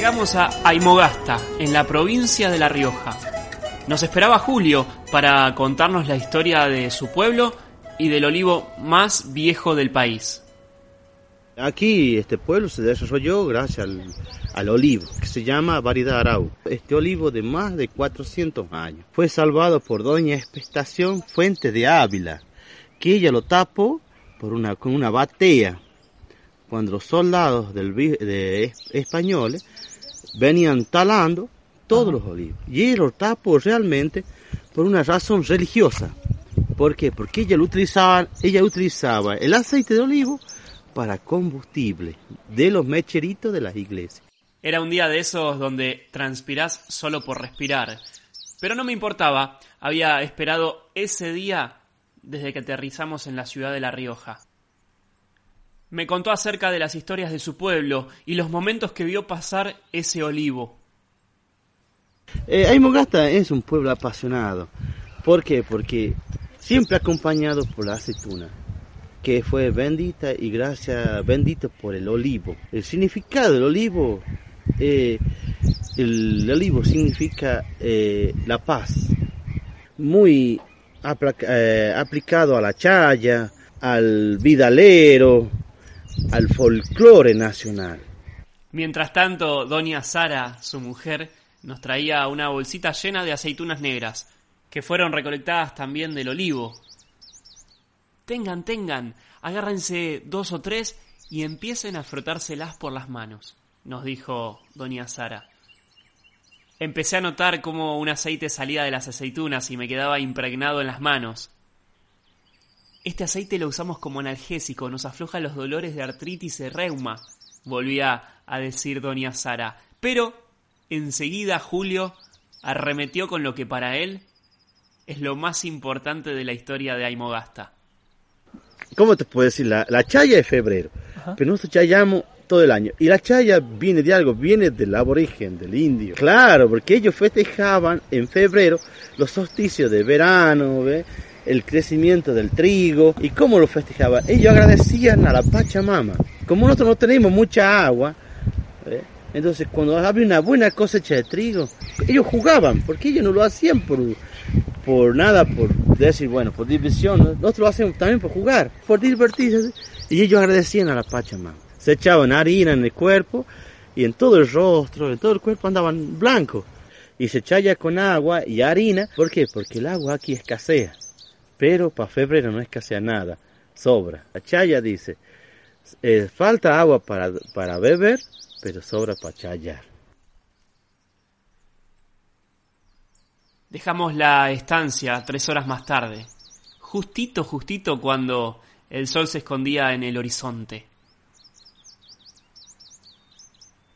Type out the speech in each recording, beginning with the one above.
llegamos a Aymogasta, en la provincia de La Rioja. Nos esperaba Julio para contarnos la historia de su pueblo y del olivo más viejo del país. Aquí este pueblo se desarrolló gracias al, olivo, que se llama variedad Arau. Este olivo de más de 400 años. Fue salvado por doña Espestación Fuente de Ávila, que ella lo tapó por una, con una batea. Cuando los soldados del, de, españoles venían talando todos los olivos. Y lo tapó realmente por una razón religiosa. ¿Por qué? Porque ella, lo utilizaba, ella utilizaba el aceite de olivo para combustible de los mecheritos de las iglesias. Era un día de esos donde transpirás solo por respirar. Pero no me importaba, había esperado ese día desde que aterrizamos en la ciudad de La Rioja. Me contó acerca de las historias de su pueblo y los momentos que vio pasar ese olivo. Eh, Aymogasta es un pueblo apasionado. ¿Por qué? Porque siempre acompañado por la aceituna que fue bendita y gracias bendita por el olivo. El significado del olivo, eh, el, olivo significa eh, la paz, muy eh, aplicado a la chaya, al vidalero, al folclore nacional. Mientras tanto, doña Sara, su mujer, nos traía una bolsita llena de aceitunas negras, que fueron recolectadas también del olivo, Tengan, tengan, agárrense dos o tres y empiecen a frotárselas por las manos, nos dijo doña Sara. Empecé a notar cómo un aceite salía de las aceitunas y me quedaba impregnado en las manos. Este aceite lo usamos como analgésico, nos afloja los dolores de artritis y reuma, volvía a decir doña Sara. Pero enseguida Julio arremetió con lo que para él es lo más importante de la historia de Aymogasta. ¿cómo te puedo decir? La, chaya es febrero, pero nosotros chayamos todo el año. Y la chaya viene de algo, viene del aborigen, del indio. Claro, porque ellos festejaban en febrero los solsticios de verano, el crecimiento del trigo. ¿Y cómo lo festejaban? Ellos agradecían a la Pachamama. Como nosotros no tenemos mucha agua, entonces cuando había una buena cosecha de trigo, ellos jugaban, porque ellos no lo hacían por por nada, por decir, bueno, por diversión, nosotros lo hacemos también por jugar, por divertirse. Y ellos agradecían a la Pachamama. Se echaban harina en el cuerpo y en todo el rostro, en todo el cuerpo andaban blancos. Y se echaba con agua y harina. ¿Por qué? Porque el agua aquí escasea. Pero para febrero no escasea nada, sobra. La chaya dice, eh, falta agua para, para beber, pero sobra para chayar. Dejamos la estancia tres horas más tarde, justito, justito cuando el sol se escondía en el horizonte.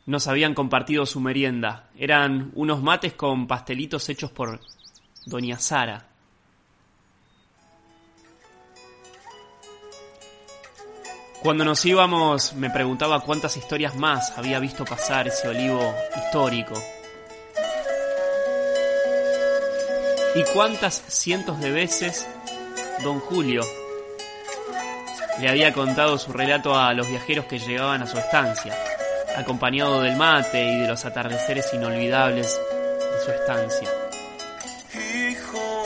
Nos habían compartido su merienda. Eran unos mates con pastelitos hechos por Doña Sara. Cuando nos íbamos me preguntaba cuántas historias más había visto pasar ese olivo histórico y cuántas cientos de veces don Julio le había contado su relato a los viajeros que llegaban a su estancia, acompañado del mate y de los atardeceres inolvidables de su estancia. Hijo